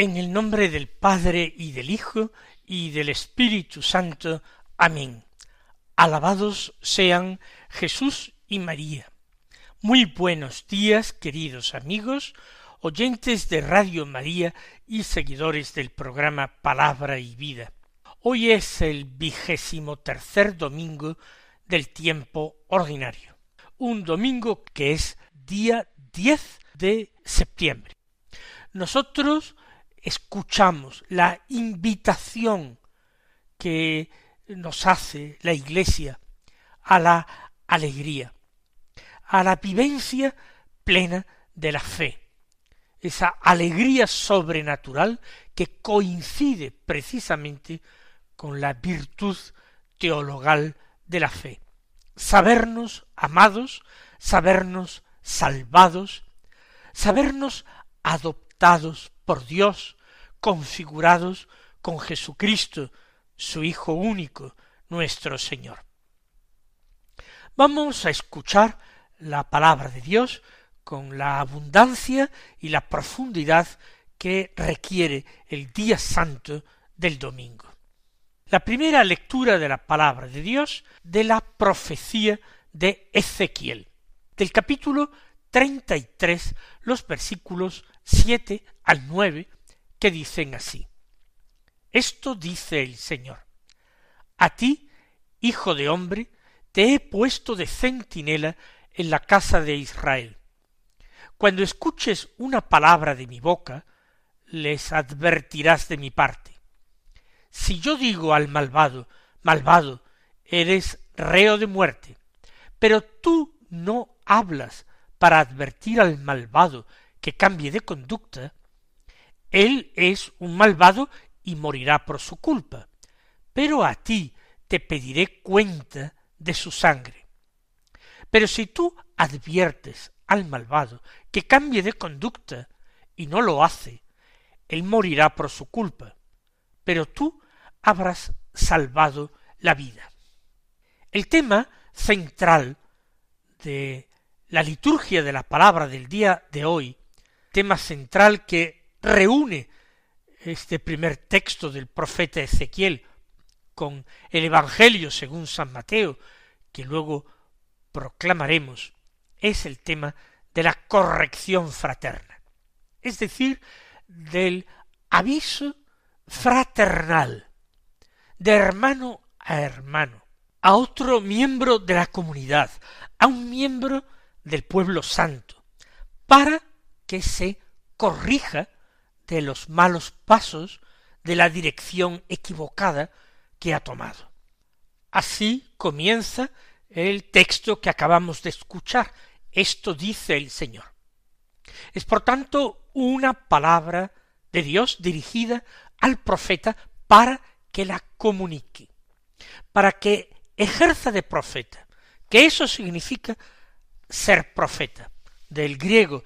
En el nombre del Padre y del Hijo y del Espíritu Santo. Amén. Alabados sean Jesús y María. Muy buenos días, queridos amigos, oyentes de Radio María y seguidores del programa Palabra y Vida. Hoy es el vigésimo tercer domingo del tiempo ordinario, un domingo que es día 10 de septiembre. Nosotros escuchamos la invitación que nos hace la Iglesia a la alegría, a la vivencia plena de la fe, esa alegría sobrenatural que coincide precisamente con la virtud teologal de la fe. Sabernos amados, sabernos salvados, sabernos adoptados por Dios, configurados con Jesucristo, su Hijo único, nuestro Señor. Vamos a escuchar la palabra de Dios con la abundancia y la profundidad que requiere el día santo del domingo. La primera lectura de la palabra de Dios de la profecía de Ezequiel, del capítulo treinta y tres, los versículos siete al nueve, que dicen así. Esto dice el Señor. A ti, hijo de hombre, te he puesto de centinela en la casa de Israel. Cuando escuches una palabra de mi boca, les advertirás de mi parte. Si yo digo al malvado, malvado, eres reo de muerte, pero tú no hablas para advertir al malvado que cambie de conducta, él es un malvado y morirá por su culpa, pero a ti te pediré cuenta de su sangre. Pero si tú adviertes al malvado que cambie de conducta y no lo hace, él morirá por su culpa, pero tú habrás salvado la vida. El tema central de la liturgia de la palabra del día de hoy, tema central que reúne este primer texto del profeta Ezequiel con el Evangelio según San Mateo, que luego proclamaremos, es el tema de la corrección fraterna, es decir, del aviso fraternal, de hermano a hermano, a otro miembro de la comunidad, a un miembro del pueblo santo, para que se corrija de los malos pasos de la dirección equivocada que ha tomado. Así comienza el texto que acabamos de escuchar. Esto dice el Señor. Es por tanto una palabra de Dios dirigida al profeta para que la comunique, para que ejerza de profeta, que eso significa ser profeta, del griego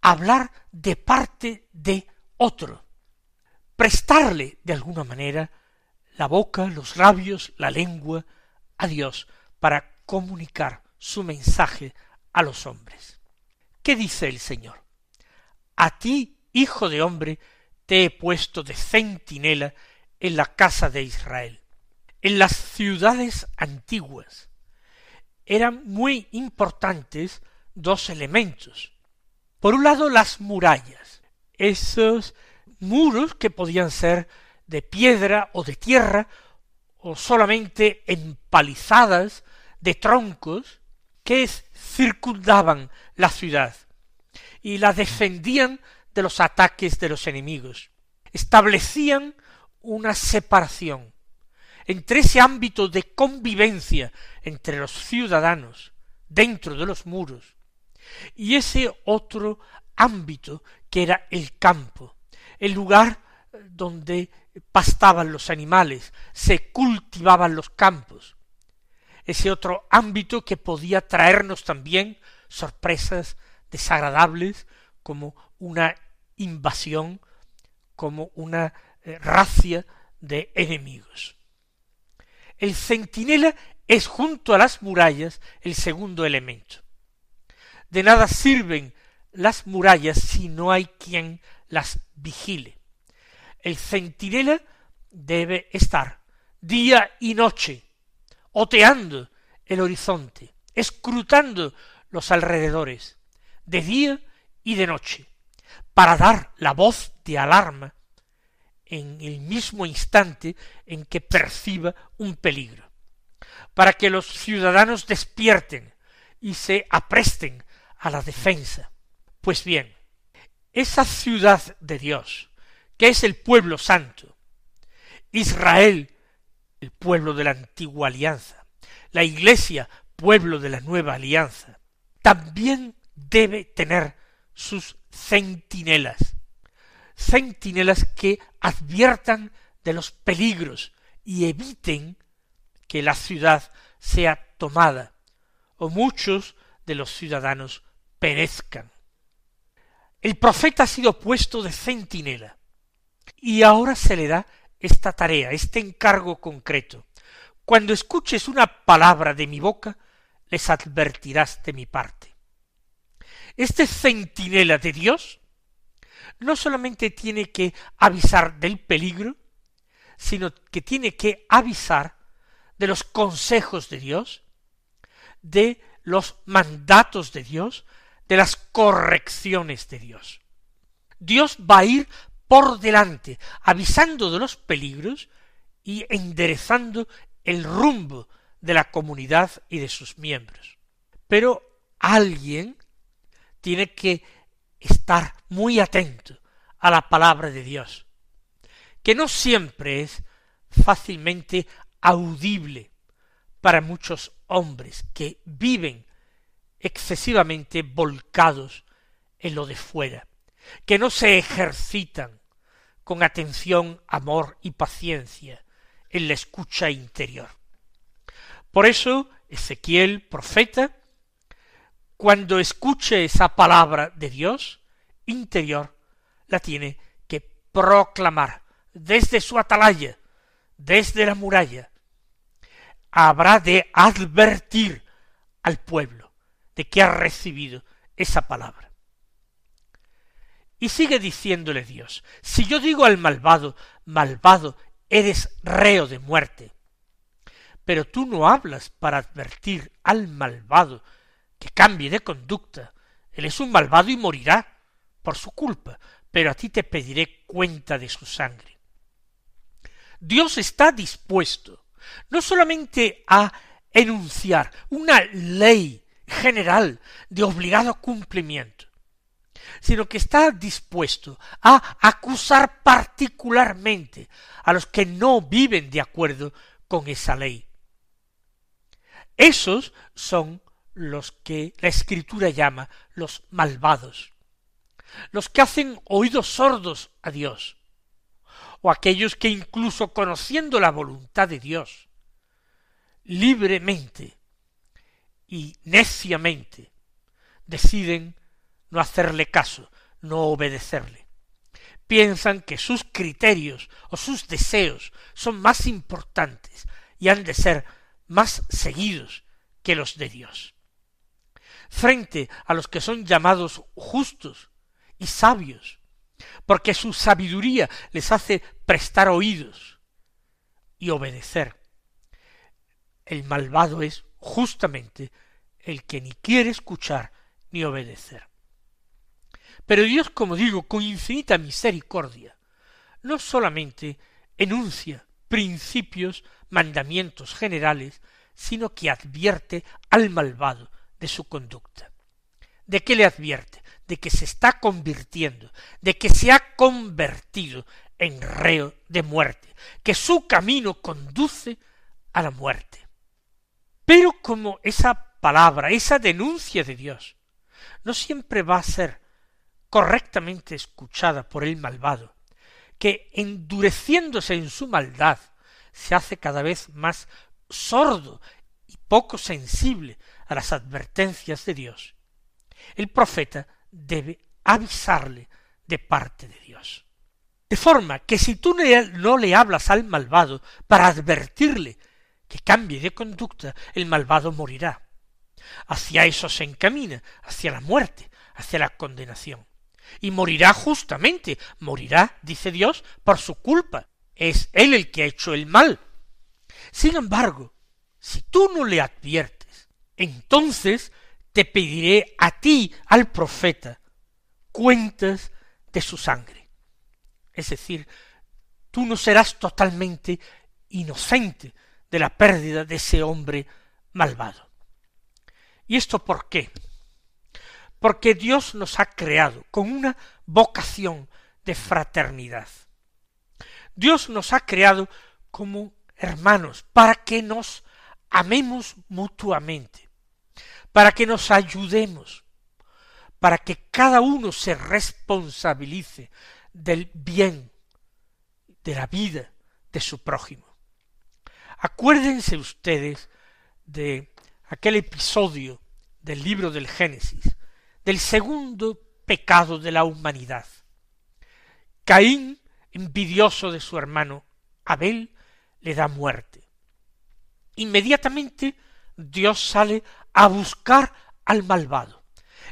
hablar de parte de otro, prestarle de alguna manera la boca, los labios, la lengua a Dios para comunicar su mensaje a los hombres. ¿Qué dice el Señor? A ti, hijo de hombre, te he puesto de centinela en la casa de Israel. En las ciudades antiguas eran muy importantes dos elementos. Por un lado, las murallas, esos muros que podían ser de piedra o de tierra, o solamente empalizadas de troncos, que circundaban la ciudad y la defendían de los ataques de los enemigos. Establecían una separación entre ese ámbito de convivencia entre los ciudadanos dentro de los muros y ese otro ámbito que era el campo, el lugar donde pastaban los animales, se cultivaban los campos, ese otro ámbito que podía traernos también sorpresas desagradables como una invasión, como una eh, racia de enemigos. El centinela es junto a las murallas el segundo elemento. De nada sirven las murallas si no hay quien las vigile. El centinela debe estar día y noche oteando el horizonte, escrutando los alrededores, de día y de noche, para dar la voz de alarma en el mismo instante en que perciba un peligro, para que los ciudadanos despierten y se apresten a la defensa. Pues bien, esa ciudad de Dios, que es el pueblo santo, Israel el pueblo de la antigua alianza, la iglesia, pueblo de la nueva alianza, también debe tener sus centinelas, centinelas que adviertan de los peligros y eviten que la ciudad sea tomada o muchos de los ciudadanos perezcan. El profeta ha sido puesto de centinela y ahora se le da esta tarea, este encargo concreto. Cuando escuches una palabra de mi boca, les advertirás de mi parte. Este centinela de Dios no solamente tiene que avisar del peligro, sino que tiene que avisar de los consejos de Dios, de los mandatos de Dios, de las correcciones de Dios. Dios va a ir por delante, avisando de los peligros y enderezando el rumbo de la comunidad y de sus miembros. Pero alguien tiene que estar muy atento a la palabra de Dios, que no siempre es fácilmente audible para muchos hombres que viven excesivamente volcados en lo de fuera que no se ejercitan con atención, amor y paciencia en la escucha interior. Por eso Ezequiel, profeta, cuando escuche esa palabra de Dios interior, la tiene que proclamar desde su atalaya, desde la muralla. Habrá de advertir al pueblo de que ha recibido esa palabra. Y sigue diciéndole Dios, si yo digo al malvado, malvado, eres reo de muerte, pero tú no hablas para advertir al malvado que cambie de conducta, él es un malvado y morirá por su culpa, pero a ti te pediré cuenta de su sangre. Dios está dispuesto no solamente a enunciar una ley general de obligado cumplimiento, sino que está dispuesto a acusar particularmente a los que no viven de acuerdo con esa ley. Esos son los que la escritura llama los malvados, los que hacen oídos sordos a Dios, o aquellos que incluso conociendo la voluntad de Dios, libremente y neciamente deciden no hacerle caso, no obedecerle. Piensan que sus criterios o sus deseos son más importantes y han de ser más seguidos que los de Dios. Frente a los que son llamados justos y sabios, porque su sabiduría les hace prestar oídos y obedecer. El malvado es justamente el que ni quiere escuchar ni obedecer. Pero Dios, como digo, con infinita misericordia, no solamente enuncia principios, mandamientos generales, sino que advierte al malvado de su conducta. ¿De qué le advierte? De que se está convirtiendo, de que se ha convertido en reo de muerte, que su camino conduce a la muerte. Pero como esa palabra, esa denuncia de Dios, no siempre va a ser correctamente escuchada por el malvado, que endureciéndose en su maldad, se hace cada vez más sordo y poco sensible a las advertencias de Dios. El profeta debe avisarle de parte de Dios. De forma que si tú no le hablas al malvado para advertirle que cambie de conducta, el malvado morirá. Hacia eso se encamina, hacia la muerte, hacia la condenación. Y morirá justamente, morirá, dice Dios, por su culpa. Es él el que ha hecho el mal. Sin embargo, si tú no le adviertes, entonces te pediré a ti, al profeta, cuentas de su sangre. Es decir, tú no serás totalmente inocente de la pérdida de ese hombre malvado. ¿Y esto por qué? Porque Dios nos ha creado con una vocación de fraternidad. Dios nos ha creado como hermanos para que nos amemos mutuamente, para que nos ayudemos, para que cada uno se responsabilice del bien, de la vida de su prójimo. Acuérdense ustedes de aquel episodio del libro del Génesis, del segundo pecado de la humanidad. Caín, envidioso de su hermano Abel, le da muerte. Inmediatamente Dios sale a buscar al malvado.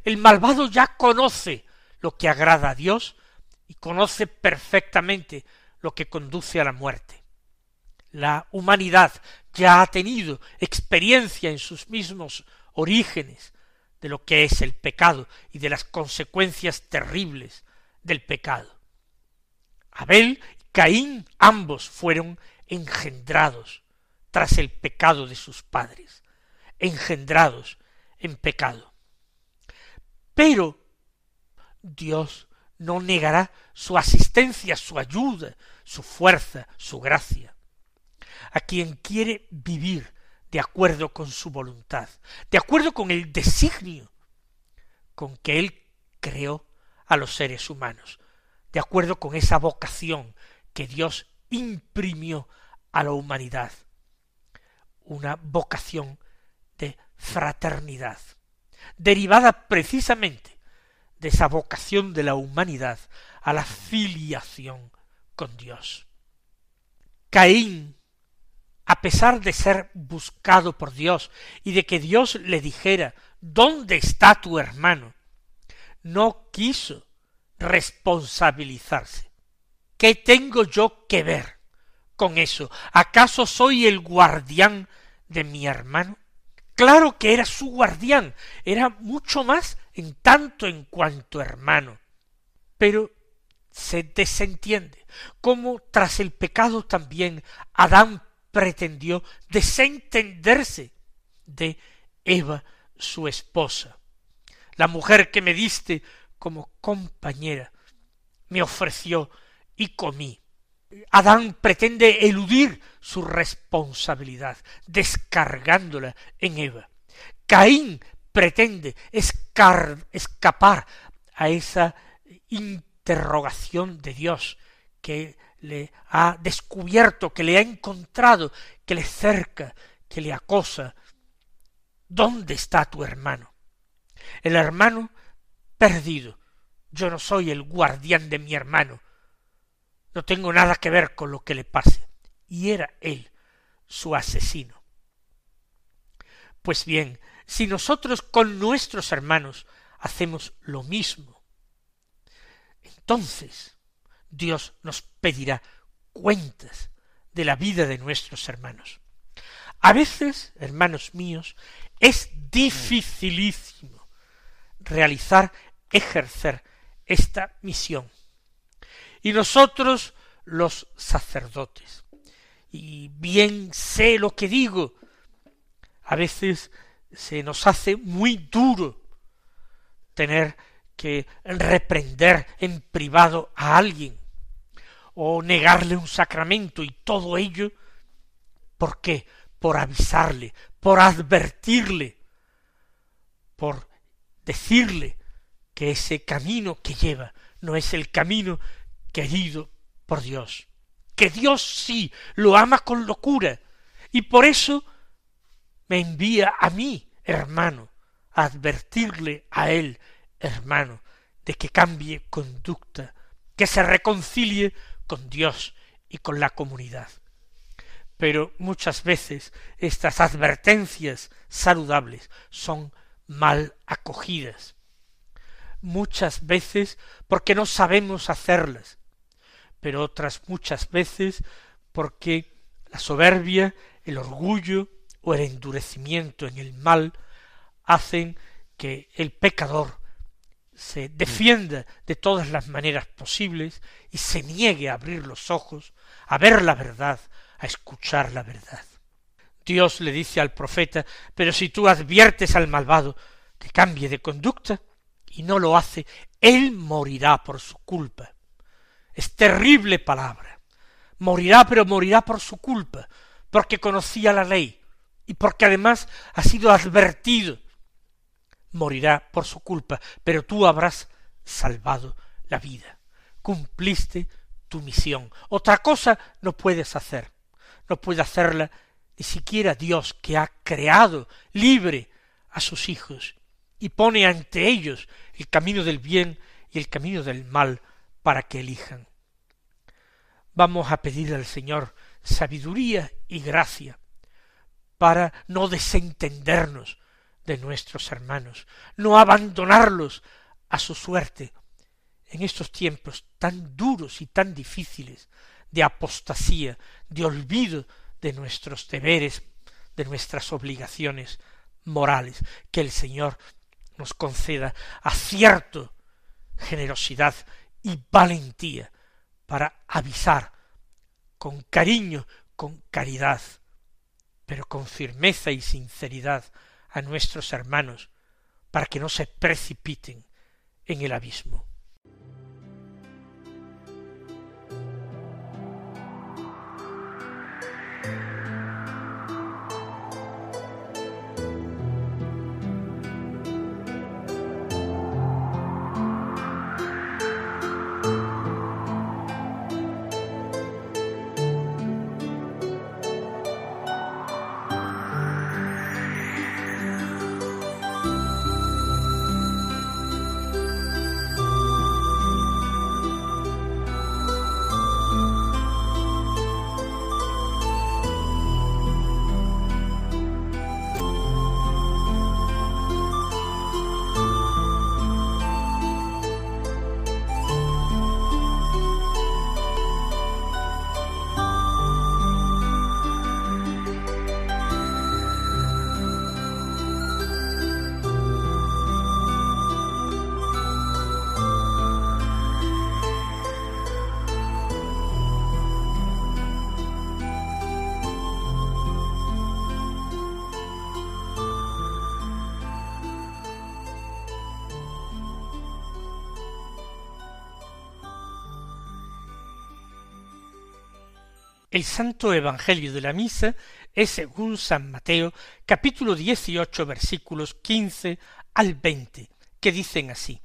El malvado ya conoce lo que agrada a Dios y conoce perfectamente lo que conduce a la muerte la humanidad ya ha tenido experiencia en sus mismos orígenes de lo que es el pecado y de las consecuencias terribles del pecado. Abel y Caín ambos fueron engendrados tras el pecado de sus padres, engendrados en pecado. Pero Dios no negará su asistencia, su ayuda, su fuerza, su gracia a quien quiere vivir de acuerdo con su voluntad, de acuerdo con el designio con que Él creó a los seres humanos, de acuerdo con esa vocación que Dios imprimió a la humanidad, una vocación de fraternidad, derivada precisamente de esa vocación de la humanidad a la filiación con Dios. Caín a pesar de ser buscado por Dios y de que Dios le dijera ¿Dónde está tu hermano? no quiso responsabilizarse. ¿Qué tengo yo que ver con eso? ¿Acaso soy el guardián de mi hermano? Claro que era su guardián, era mucho más en tanto en cuanto hermano. Pero se desentiende, como tras el pecado también Adán pretendió desentenderse de Eva, su esposa. La mujer que me diste como compañera me ofreció y comí. Adán pretende eludir su responsabilidad, descargándola en Eva. Caín pretende escapar a esa interrogación de Dios que le ha descubierto, que le ha encontrado, que le cerca, que le acosa. ¿Dónde está tu hermano? El hermano perdido. Yo no soy el guardián de mi hermano. No tengo nada que ver con lo que le pase. Y era él su asesino. Pues bien, si nosotros con nuestros hermanos hacemos lo mismo, entonces Dios nos pedirá cuentas de la vida de nuestros hermanos. A veces, hermanos míos, es dificilísimo realizar, ejercer esta misión. Y nosotros, los sacerdotes, y bien sé lo que digo, a veces se nos hace muy duro tener que reprender en privado a alguien o negarle un sacramento y todo ello, ¿por qué? Por avisarle, por advertirle, por decirle que ese camino que lleva no es el camino querido por Dios, que Dios sí lo ama con locura, y por eso me envía a mí, hermano, a advertirle a él, hermano, de que cambie conducta, que se reconcilie con Dios y con la comunidad. Pero muchas veces estas advertencias saludables son mal acogidas. Muchas veces porque no sabemos hacerlas, pero otras muchas veces porque la soberbia, el orgullo o el endurecimiento en el mal hacen que el pecador se defienda de todas las maneras posibles y se niegue a abrir los ojos, a ver la verdad, a escuchar la verdad. Dios le dice al profeta, pero si tú adviertes al malvado que cambie de conducta y no lo hace, él morirá por su culpa. Es terrible palabra. Morirá, pero morirá por su culpa, porque conocía la ley y porque además ha sido advertido morirá por su culpa, pero tú habrás salvado la vida. Cumpliste tu misión. Otra cosa no puedes hacer. No puede hacerla ni siquiera Dios que ha creado libre a sus hijos y pone ante ellos el camino del bien y el camino del mal para que elijan. Vamos a pedir al Señor sabiduría y gracia para no desentendernos de nuestros hermanos, no abandonarlos a su suerte en estos tiempos tan duros y tan difíciles de apostasía, de olvido de nuestros deberes, de nuestras obligaciones morales, que el Señor nos conceda acierto, generosidad y valentía para avisar con cariño, con caridad, pero con firmeza y sinceridad a nuestros hermanos para que no se precipiten en el abismo. El Santo Evangelio de la Misa es según San Mateo, capítulo dieciocho, versículos quince al veinte, que dicen así.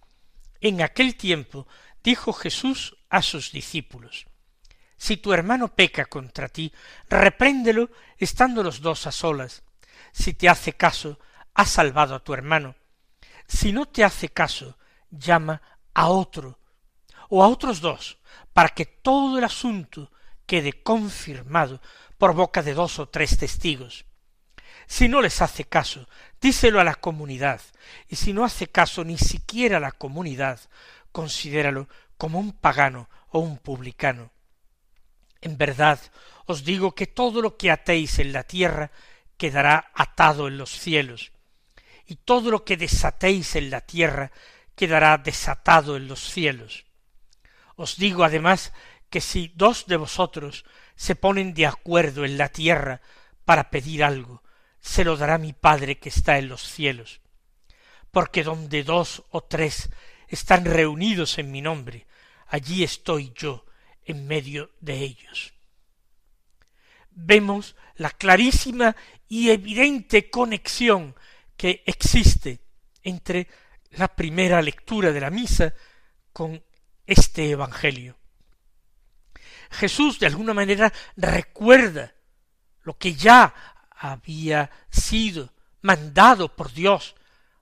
En aquel tiempo dijo Jesús a sus discípulos, Si tu hermano peca contra ti, repréndelo estando los dos a solas. Si te hace caso, has salvado a tu hermano. Si no te hace caso, llama a otro, o a otros dos, para que todo el asunto quede confirmado por boca de dos o tres testigos. Si no les hace caso, díselo a la comunidad, y si no hace caso ni siquiera a la comunidad, considéralo como un pagano o un publicano. En verdad os digo que todo lo que atéis en la tierra quedará atado en los cielos, y todo lo que desatéis en la tierra quedará desatado en los cielos. Os digo además que si dos de vosotros se ponen de acuerdo en la tierra para pedir algo, se lo dará mi Padre que está en los cielos. Porque donde dos o tres están reunidos en mi nombre, allí estoy yo en medio de ellos. Vemos la clarísima y evidente conexión que existe entre la primera lectura de la misa con este Evangelio. Jesús de alguna manera recuerda lo que ya había sido mandado por Dios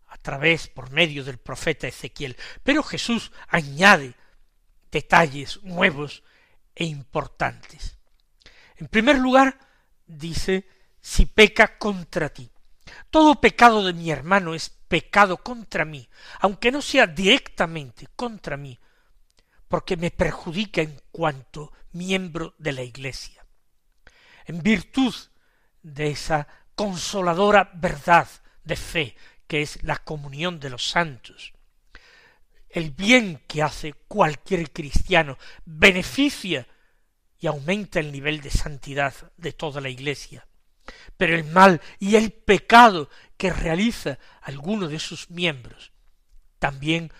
a través, por medio del profeta Ezequiel. Pero Jesús añade detalles nuevos e importantes. En primer lugar, dice, si peca contra ti. Todo pecado de mi hermano es pecado contra mí, aunque no sea directamente contra mí, porque me perjudica en cuanto miembro de la Iglesia. En virtud de esa consoladora verdad de fe que es la comunión de los santos, el bien que hace cualquier cristiano beneficia y aumenta el nivel de santidad de toda la Iglesia. Pero el mal y el pecado que realiza alguno de sus miembros también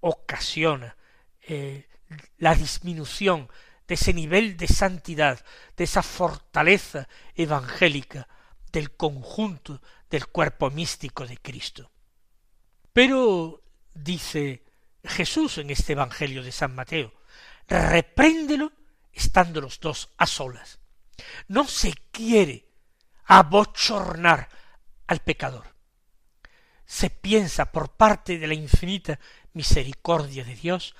ocasiona eh, la disminución de ese nivel de santidad, de esa fortaleza evangélica del conjunto del cuerpo místico de Cristo. Pero, dice Jesús en este Evangelio de San Mateo, repréndelo estando los dos a solas. No se quiere abochornar al pecador. Se piensa por parte de la infinita misericordia de Dios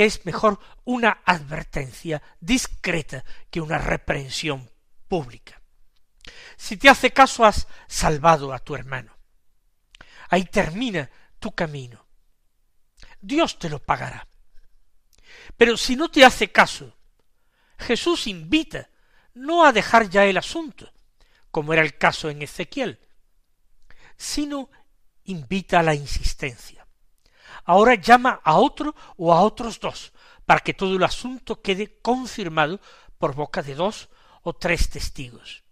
que es mejor una advertencia discreta que una reprensión pública. Si te hace caso has salvado a tu hermano. Ahí termina tu camino. Dios te lo pagará. Pero si no te hace caso, Jesús invita no a dejar ya el asunto, como era el caso en Ezequiel, sino invita a la insistencia ahora llama a otro o a otros dos, para que todo el asunto quede confirmado por boca de dos o tres testigos.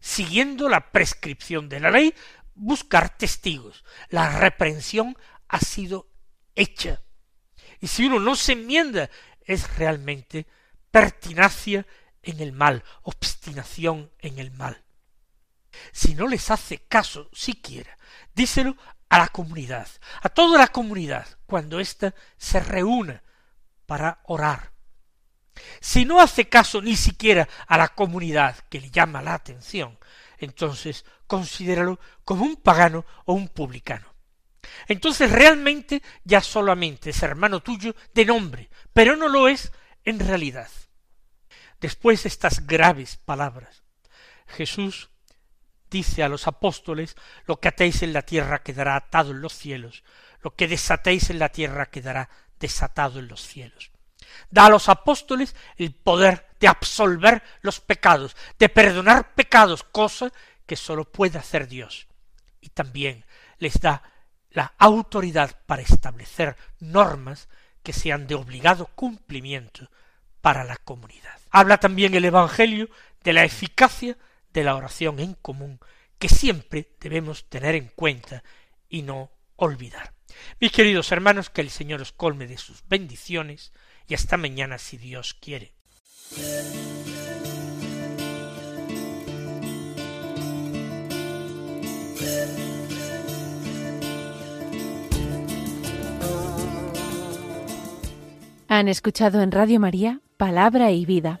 Siguiendo la prescripción de la ley, buscar testigos. La reprensión ha sido hecha. Y si uno no se enmienda, es realmente pertinacia en el mal, obstinación en el mal. Si no les hace caso siquiera, díselo a la comunidad, a toda la comunidad, cuando ésta se reúna para orar. Si no hace caso ni siquiera a la comunidad que le llama la atención, entonces considéralo como un pagano o un publicano. Entonces realmente ya solamente es hermano tuyo de nombre, pero no lo es en realidad. Después de estas graves palabras, Jesús dice a los apóstoles, lo que atéis en la tierra quedará atado en los cielos, lo que desatéis en la tierra quedará desatado en los cielos. Da a los apóstoles el poder de absolver los pecados, de perdonar pecados, cosa que sólo puede hacer Dios. Y también les da la autoridad para establecer normas que sean de obligado cumplimiento para la comunidad. Habla también el Evangelio de la eficacia de la oración en común que siempre debemos tener en cuenta y no olvidar. Mis queridos hermanos, que el Señor os colme de sus bendiciones y hasta mañana si Dios quiere. Han escuchado en Radio María Palabra y Vida